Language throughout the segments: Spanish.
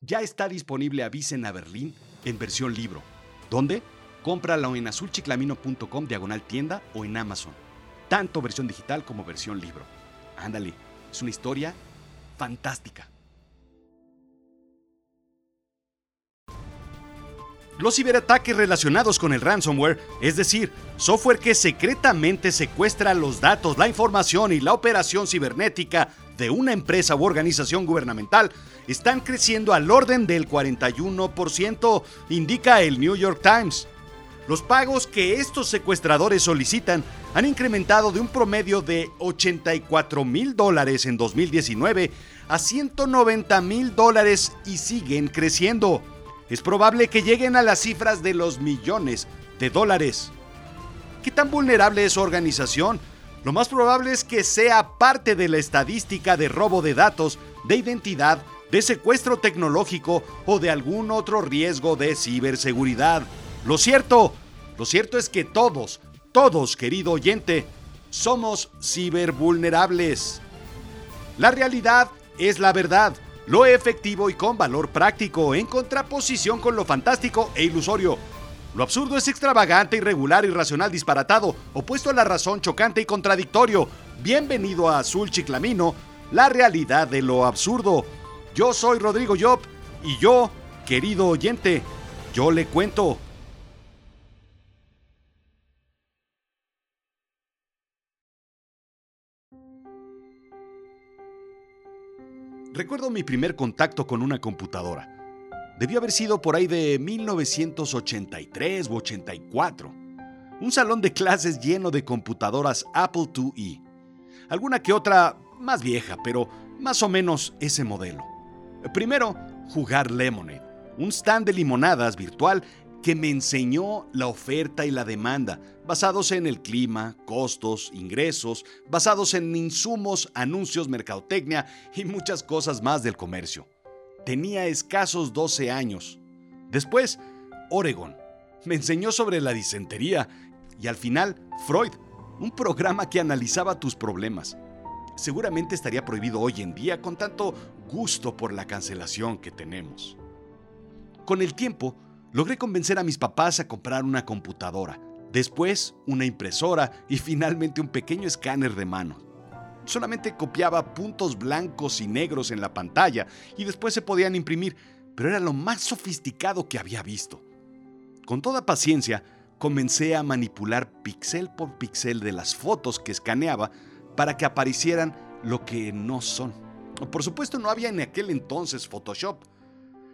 ya está disponible Avisen a Berlín en versión libro. ¿Dónde? Cómpralo en azulchiclamino.com diagonal tienda o en Amazon. Tanto versión digital como versión libro. Ándale, es una historia fantástica. Los ciberataques relacionados con el ransomware, es decir, software que secretamente secuestra los datos, la información y la operación cibernética de una empresa u organización gubernamental, están creciendo al orden del 41%, indica el New York Times. Los pagos que estos secuestradores solicitan han incrementado de un promedio de 84 mil dólares en 2019 a 190 mil dólares y siguen creciendo es probable que lleguen a las cifras de los millones de dólares. ¿Qué tan vulnerable es su organización? Lo más probable es que sea parte de la estadística de robo de datos, de identidad, de secuestro tecnológico o de algún otro riesgo de ciberseguridad. Lo cierto, lo cierto es que todos, todos, querido oyente, somos cibervulnerables. La realidad es la verdad lo efectivo y con valor práctico, en contraposición con lo fantástico e ilusorio. Lo absurdo es extravagante, irregular, irracional, disparatado, opuesto a la razón, chocante y contradictorio. Bienvenido a Azul Chiclamino, la realidad de lo absurdo. Yo soy Rodrigo Job y yo, querido oyente, yo le cuento. Recuerdo mi primer contacto con una computadora. Debió haber sido por ahí de 1983 u 84. Un salón de clases lleno de computadoras Apple IIe. Alguna que otra más vieja, pero más o menos ese modelo. Primero, jugar Lemonade, un stand de limonadas virtual que me enseñó la oferta y la demanda, basados en el clima, costos, ingresos, basados en insumos, anuncios, mercadotecnia y muchas cosas más del comercio. Tenía escasos 12 años. Después, Oregon. Me enseñó sobre la disentería y al final, Freud, un programa que analizaba tus problemas. Seguramente estaría prohibido hoy en día con tanto gusto por la cancelación que tenemos. Con el tiempo, Logré convencer a mis papás a comprar una computadora, después una impresora y finalmente un pequeño escáner de mano. Solamente copiaba puntos blancos y negros en la pantalla y después se podían imprimir, pero era lo más sofisticado que había visto. Con toda paciencia, comencé a manipular píxel por píxel de las fotos que escaneaba para que aparecieran lo que no son. Por supuesto no había en aquel entonces Photoshop.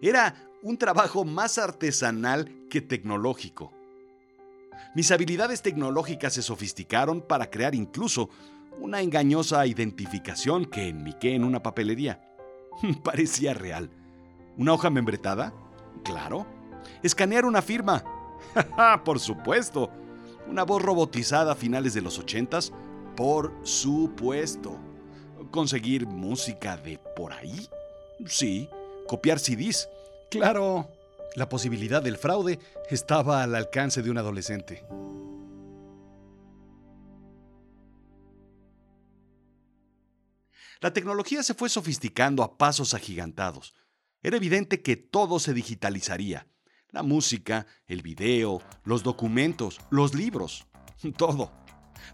Era un trabajo más artesanal que tecnológico. Mis habilidades tecnológicas se sofisticaron para crear incluso una engañosa identificación que enmiqué en una papelería. Parecía real. ¿Una hoja membretada? Claro. Escanear una firma. Por supuesto. Una voz robotizada a finales de los ochentas. Por supuesto. ¿Conseguir música de por ahí? Sí. Copiar CDs. Claro, la posibilidad del fraude estaba al alcance de un adolescente. La tecnología se fue sofisticando a pasos agigantados. Era evidente que todo se digitalizaría. La música, el video, los documentos, los libros, todo.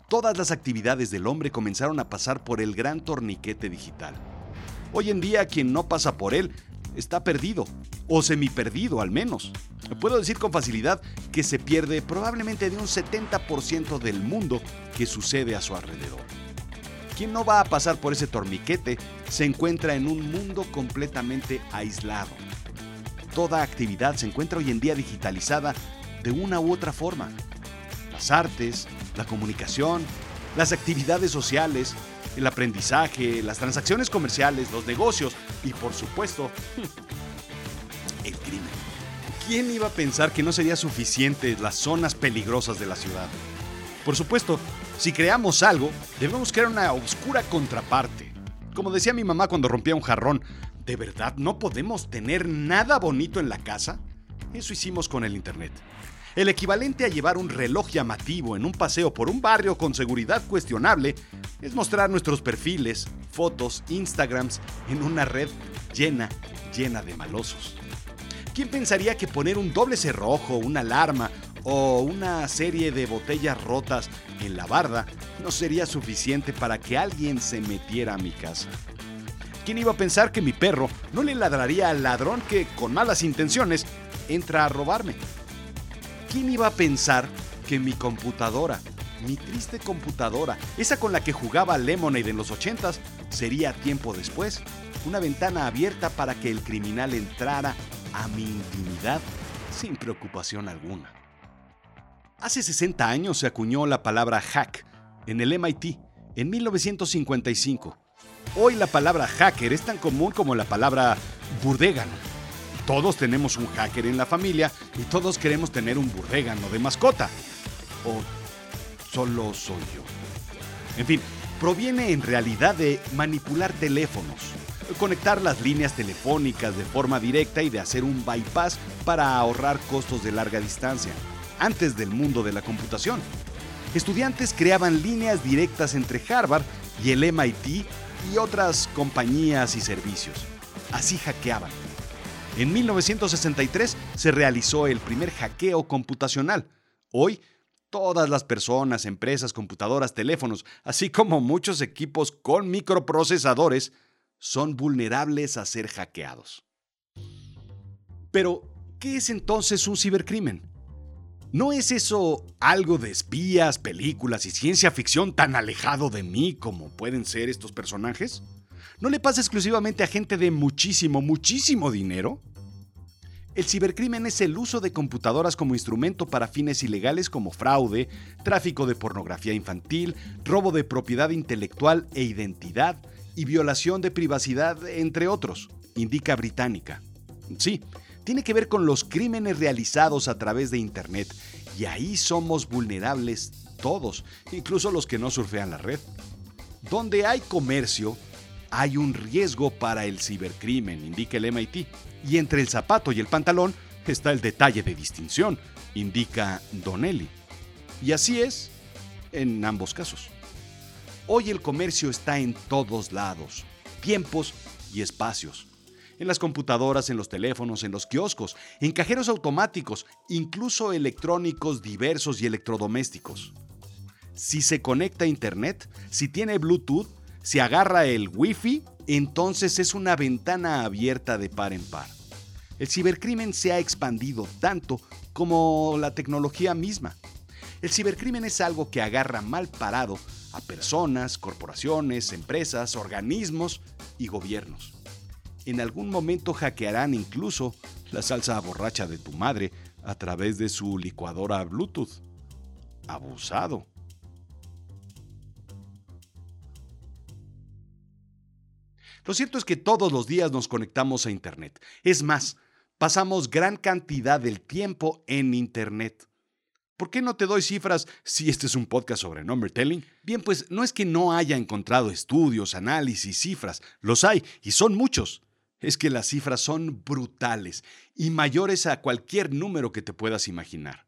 Todas las actividades del hombre comenzaron a pasar por el gran torniquete digital. Hoy en día quien no pasa por él está perdido, o semi-perdido al menos. Puedo decir con facilidad que se pierde probablemente de un 70% del mundo que sucede a su alrededor. Quien no va a pasar por ese torniquete se encuentra en un mundo completamente aislado. Toda actividad se encuentra hoy en día digitalizada de una u otra forma. Las artes, la comunicación, las actividades sociales, el aprendizaje, las transacciones comerciales, los negocios y por supuesto el crimen. ¿Quién iba a pensar que no sería suficiente las zonas peligrosas de la ciudad? Por supuesto, si creamos algo, debemos crear una oscura contraparte. Como decía mi mamá cuando rompía un jarrón, ¿de verdad no podemos tener nada bonito en la casa? Eso hicimos con el Internet. El equivalente a llevar un reloj llamativo en un paseo por un barrio con seguridad cuestionable es mostrar nuestros perfiles, fotos, Instagrams en una red llena, llena de malosos. ¿Quién pensaría que poner un doble cerrojo, una alarma o una serie de botellas rotas en la barda no sería suficiente para que alguien se metiera a mi casa? ¿Quién iba a pensar que mi perro no le ladraría al ladrón que, con malas intenciones, entra a robarme? ¿Quién iba a pensar que mi computadora, mi triste computadora, esa con la que jugaba Lemonade en los 80s, sería tiempo después una ventana abierta para que el criminal entrara a mi intimidad sin preocupación alguna? Hace 60 años se acuñó la palabra hack en el MIT, en 1955 Hoy la palabra hacker es tan común como la palabra burdégano. Todos tenemos un hacker en la familia y todos queremos tener un burdégano de mascota. ¿O solo soy yo? En fin, proviene en realidad de manipular teléfonos, conectar las líneas telefónicas de forma directa y de hacer un bypass para ahorrar costos de larga distancia, antes del mundo de la computación. Estudiantes creaban líneas directas entre Harvard y el MIT y otras compañías y servicios. Así hackeaban. En 1963 se realizó el primer hackeo computacional. Hoy, todas las personas, empresas, computadoras, teléfonos, así como muchos equipos con microprocesadores, son vulnerables a ser hackeados. Pero, ¿qué es entonces un cibercrimen? ¿No es eso algo de espías, películas y ciencia ficción tan alejado de mí como pueden ser estos personajes? ¿No le pasa exclusivamente a gente de muchísimo, muchísimo dinero? El cibercrimen es el uso de computadoras como instrumento para fines ilegales como fraude, tráfico de pornografía infantil, robo de propiedad intelectual e identidad y violación de privacidad, entre otros, indica Británica. Sí, tiene que ver con los crímenes realizados a través de Internet. Y ahí somos vulnerables todos, incluso los que no surfean la red. Donde hay comercio, hay un riesgo para el cibercrimen, indica el MIT. Y entre el zapato y el pantalón está el detalle de distinción, indica Donnelly. Y así es en ambos casos. Hoy el comercio está en todos lados, tiempos y espacios en las computadoras, en los teléfonos, en los kioscos, en cajeros automáticos, incluso electrónicos diversos y electrodomésticos. Si se conecta a Internet, si tiene Bluetooth, si agarra el Wi-Fi, entonces es una ventana abierta de par en par. El cibercrimen se ha expandido tanto como la tecnología misma. El cibercrimen es algo que agarra mal parado a personas, corporaciones, empresas, organismos y gobiernos. En algún momento hackearán incluso la salsa borracha de tu madre a través de su licuadora Bluetooth. Abusado. Lo cierto es que todos los días nos conectamos a Internet. Es más, pasamos gran cantidad del tiempo en Internet. ¿Por qué no te doy cifras si este es un podcast sobre number telling? Bien, pues no es que no haya encontrado estudios, análisis, cifras, los hay y son muchos es que las cifras son brutales y mayores a cualquier número que te puedas imaginar.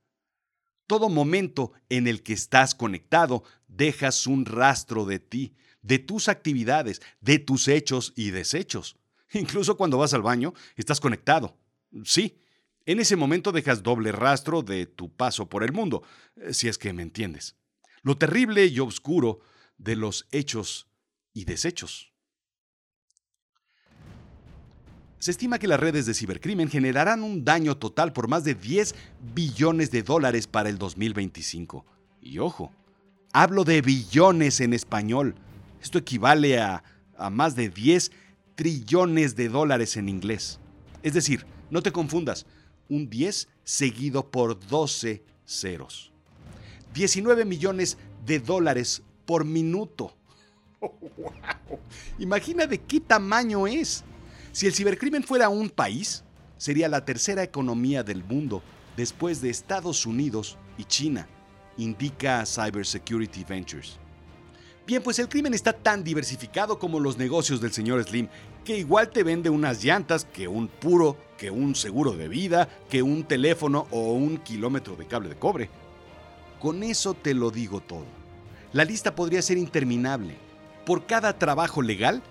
Todo momento en el que estás conectado dejas un rastro de ti, de tus actividades, de tus hechos y desechos. Incluso cuando vas al baño, estás conectado. Sí, en ese momento dejas doble rastro de tu paso por el mundo, eh, si es que me entiendes. Lo terrible y oscuro de los hechos y desechos. Se estima que las redes de cibercrimen generarán un daño total por más de 10 billones de dólares para el 2025. Y ojo, hablo de billones en español. Esto equivale a, a más de 10 trillones de dólares en inglés. Es decir, no te confundas, un 10 seguido por 12 ceros. 19 millones de dólares por minuto. Imagina de qué tamaño es. Si el cibercrimen fuera un país, sería la tercera economía del mundo después de Estados Unidos y China, indica Cybersecurity Ventures. Bien, pues el crimen está tan diversificado como los negocios del señor Slim que igual te vende unas llantas que un puro, que un seguro de vida, que un teléfono o un kilómetro de cable de cobre. Con eso te lo digo todo. La lista podría ser interminable. Por cada trabajo legal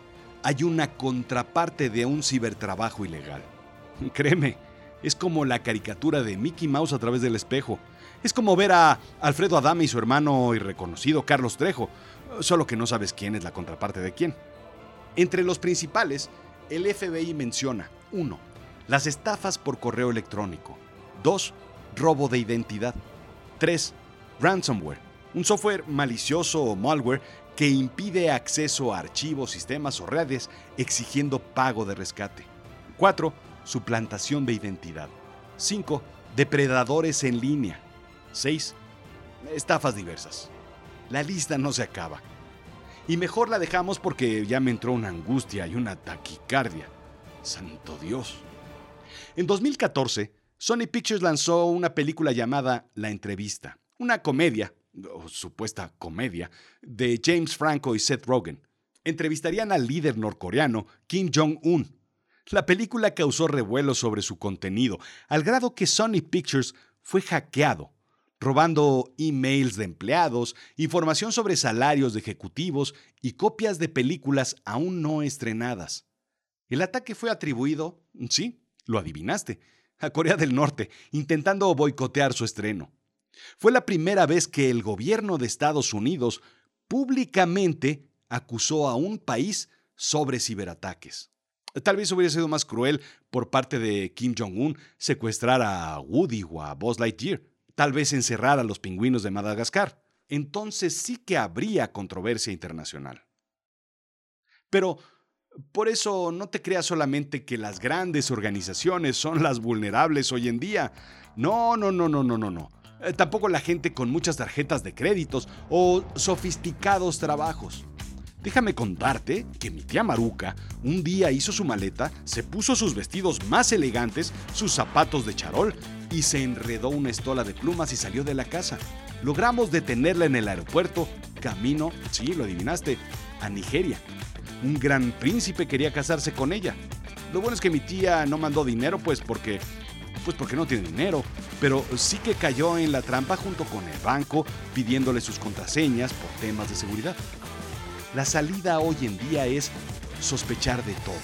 hay una contraparte de un cibertrabajo ilegal. Créeme, es como la caricatura de Mickey Mouse a través del espejo. Es como ver a Alfredo Adame y su hermano irreconocido Carlos Trejo, solo que no sabes quién es la contraparte de quién. Entre los principales, el FBI menciona 1. Las estafas por correo electrónico. 2. Robo de identidad. 3. Ransomware, un software malicioso o malware que impide acceso a archivos, sistemas o redes exigiendo pago de rescate. 4. Suplantación de identidad. 5. Depredadores en línea. 6. Estafas diversas. La lista no se acaba. Y mejor la dejamos porque ya me entró una angustia y una taquicardia. Santo Dios. En 2014, Sony Pictures lanzó una película llamada La Entrevista, una comedia, o supuesta comedia, de James Franco y Seth Rogen. Entrevistarían al líder norcoreano Kim Jong-un. La película causó revuelo sobre su contenido, al grado que Sony Pictures fue hackeado robando emails de empleados, información sobre salarios de ejecutivos y copias de películas aún no estrenadas. El ataque fue atribuido, sí, lo adivinaste, a Corea del Norte, intentando boicotear su estreno. Fue la primera vez que el gobierno de Estados Unidos públicamente acusó a un país sobre ciberataques. Tal vez hubiera sido más cruel por parte de Kim Jong-un secuestrar a Woody o a Buzz Lightyear, tal vez encerrar a los pingüinos de Madagascar. Entonces sí que habría controversia internacional. Pero por eso no te creas solamente que las grandes organizaciones son las vulnerables hoy en día. No, no, no, no, no, no, no. Eh, tampoco la gente con muchas tarjetas de créditos o sofisticados trabajos. Déjame contarte que mi tía Maruca un día hizo su maleta, se puso sus vestidos más elegantes, sus zapatos de charol y se enredó una estola de plumas y salió de la casa. Logramos detenerla en el aeropuerto, camino, sí, lo adivinaste, a Nigeria. Un gran príncipe quería casarse con ella. Lo bueno es que mi tía no mandó dinero, pues porque pues porque no tiene dinero, pero sí que cayó en la trampa junto con el banco pidiéndole sus contraseñas por temas de seguridad. La salida hoy en día es sospechar de todo.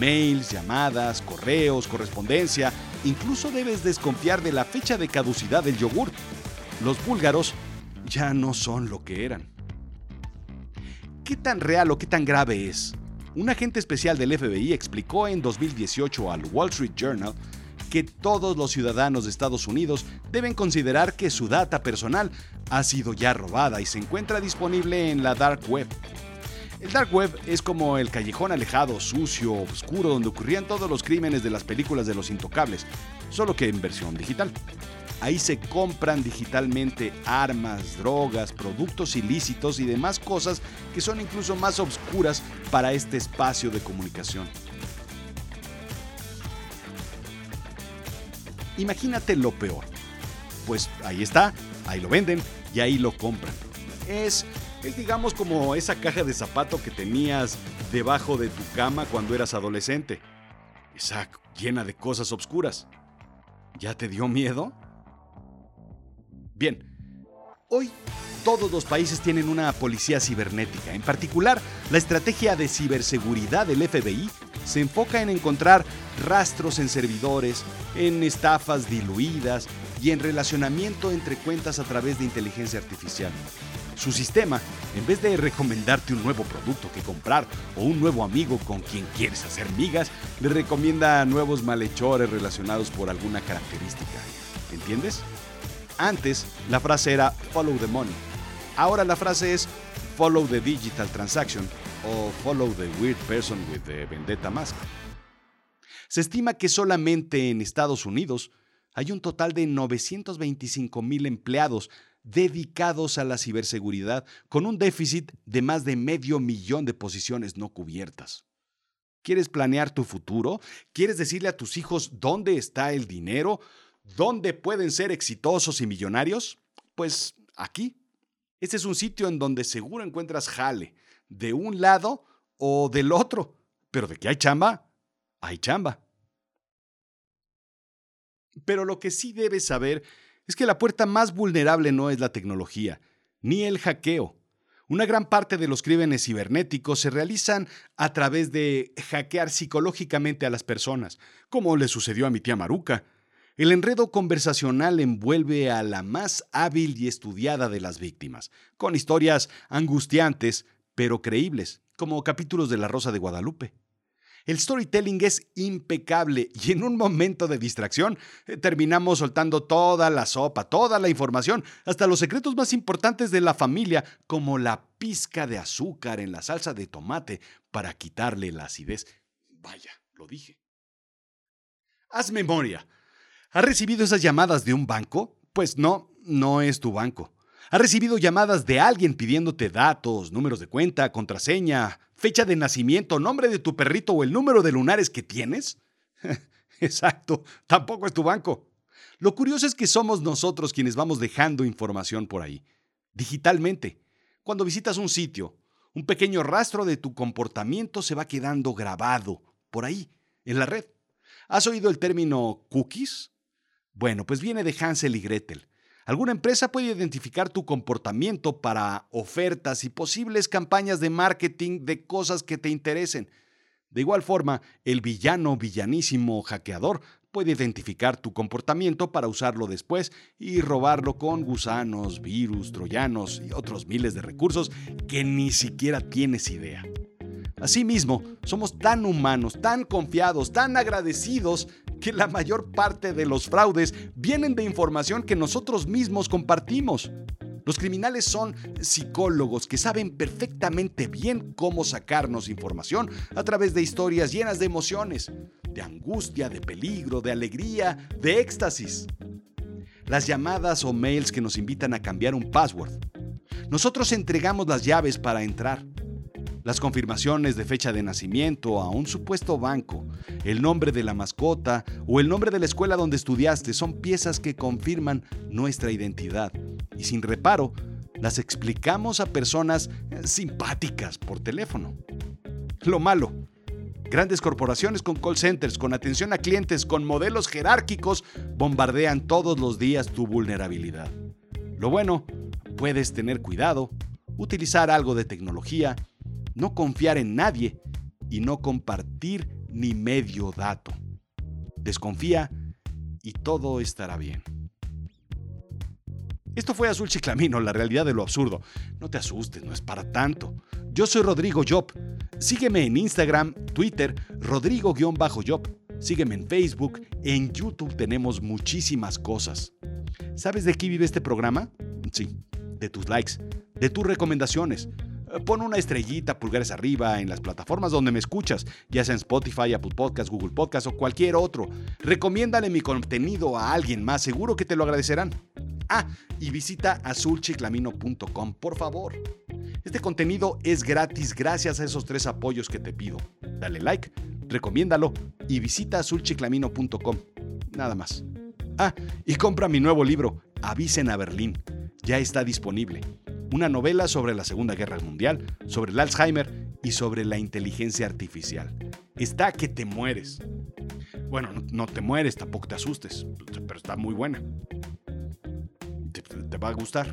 Mails, llamadas, correos, correspondencia, incluso debes desconfiar de la fecha de caducidad del yogur. Los búlgaros ya no son lo que eran. ¿Qué tan real o qué tan grave es? Un agente especial del FBI explicó en 2018 al Wall Street Journal que todos los ciudadanos de Estados Unidos deben considerar que su data personal ha sido ya robada y se encuentra disponible en la Dark Web. El Dark Web es como el callejón alejado, sucio, oscuro, donde ocurrían todos los crímenes de las películas de los intocables, solo que en versión digital. Ahí se compran digitalmente armas, drogas, productos ilícitos y demás cosas que son incluso más obscuras para este espacio de comunicación. Imagínate lo peor. Pues ahí está, ahí lo venden y ahí lo compran. Es, es digamos como esa caja de zapato que tenías debajo de tu cama cuando eras adolescente. Esa llena de cosas obscuras. ¿Ya te dio miedo? Bien, hoy todos los países tienen una policía cibernética. En particular, la estrategia de ciberseguridad del FBI se enfoca en encontrar rastros en servidores, en estafas diluidas y en relacionamiento entre cuentas a través de inteligencia artificial. Su sistema, en vez de recomendarte un nuevo producto que comprar o un nuevo amigo con quien quieres hacer migas, le recomienda nuevos malhechores relacionados por alguna característica. ¿Entiendes? Antes, la frase era follow the money. Ahora la frase es follow the digital transaction o follow the weird person with the vendetta mask. Se estima que solamente en Estados Unidos hay un total de 925 mil empleados dedicados a la ciberseguridad, con un déficit de más de medio millón de posiciones no cubiertas. ¿Quieres planear tu futuro? ¿Quieres decirle a tus hijos dónde está el dinero? ¿Dónde pueden ser exitosos y millonarios? Pues aquí. Este es un sitio en donde seguro encuentras jale, de un lado o del otro Pero de que hay chamba, hay chamba. Pero lo que sí debes saber es que la puerta más vulnerable no es la tecnología, ni el hackeo. Una gran parte de los crímenes cibernéticos se realizan a través de hackear psicológicamente a las personas, como le sucedió a mi tía Maruca. El enredo conversacional envuelve a la más hábil y estudiada de las víctimas, con historias angustiantes pero creíbles, como capítulos de La Rosa de Guadalupe. El storytelling es impecable y en un momento de distracción eh, terminamos soltando toda la sopa, toda la información, hasta los secretos más importantes de la familia, como la pizca de azúcar en la salsa de tomate para quitarle la acidez. Vaya, lo dije. Haz memoria. ¿Has recibido esas llamadas de un banco? Pues no, no es tu banco. ¿Has recibido llamadas de alguien pidiéndote datos, números de cuenta, contraseña, fecha de nacimiento, nombre de tu perrito o el número de lunares que tienes? Exacto, tampoco es tu banco. Lo curioso es que somos nosotros quienes vamos dejando información por ahí, digitalmente. Cuando visitas un sitio, un pequeño rastro de tu comportamiento se va quedando grabado por ahí, en la red. ¿Has oído el término cookies? Bueno, pues viene de Hansel y Gretel Alguna empresa puede identificar tu comportamiento para ofertas y posibles campañas de marketing de cosas que te interesen. De igual forma, el villano villanísimo hackeador puede identificar tu comportamiento para usarlo después y robarlo con gusanos, virus, troyanos y otros miles de recursos que ni siquiera tienes idea. Asimismo, somos tan humanos, tan confiados, tan agradecidos que la mayor parte de los fraudes vienen de información que nosotros mismos compartimos. Los criminales son psicólogos que saben perfectamente bien cómo sacarnos información a través de historias llenas de emociones, de angustia, de peligro, de alegría, de éxtasis. Las llamadas o mails que nos invitan a cambiar un password. Nosotros entregamos las llaves para entrar las confirmaciones de fecha de nacimiento a un supuesto banco, el nombre de la mascota o el nombre de la escuela donde estudiaste son piezas que confirman nuestra identidad y sin reparo las explicamos a personas eh, simpáticas por teléfono. Lo malo, grandes corporaciones con call centers, con atención a clientes, con modelos jerárquicos, bombardean todos los días tu vulnerabilidad. Lo bueno, puedes tener cuidado, utilizar algo de tecnología, no confiar en nadie y no compartir ni medio dato. Desconfía y todo estará bien. Esto fue Azul Chiclamino, la realidad de lo absurdo. No te asustes, no es para tanto. Yo soy Rodrigo Job. Sígueme en Instagram, Twitter, Rodrigo-Job. Sígueme en Facebook, en YouTube tenemos muchísimas cosas. ¿Sabes de qué vive este programa? Sí, de tus likes, de tus recomendaciones. Pon una estrellita, pulgares arriba en las plataformas donde me escuchas, ya sea en Spotify, Apple Podcasts, Google Podcasts o cualquier otro. Recomiéndale mi contenido a alguien más, seguro que te lo agradecerán. Ah, y visita azulchiclamino.com, por favor. Este contenido es gratis gracias a esos tres apoyos que te pido. Dale like, recomiéndalo y visita azulchiclamino.com. Nada más. Ah, y compra mi nuevo libro, Avisen a Berlín. Ya está disponible una novela sobre la Segunda Guerra Mundial, sobre el Alzheimer y sobre la inteligencia artificial. Está que te mueres. Bueno, no, te mueres, tampoco te asustes, pero está muy buena. te va a gustar.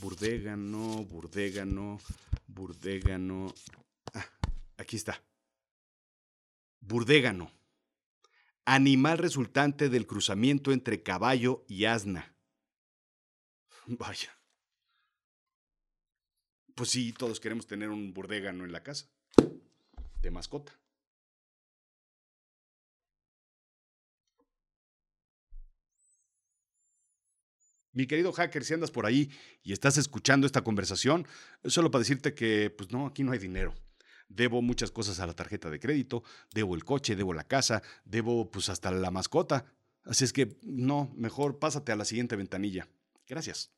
Burdégano, burdégano, burdégano. Ah, aquí está. Burdégano. Animal resultante del cruzamiento entre caballo y asna. Vaya. Pues sí, todos queremos tener un burdégano en la casa. De mascota. Mi querido hacker, si andas por ahí y estás escuchando esta conversación, solo para decirte que, pues no, aquí no hay dinero. Debo muchas cosas a la tarjeta de crédito, debo el coche, debo la casa, debo pues hasta la mascota. Así es que, no, mejor pásate a la siguiente ventanilla. Gracias.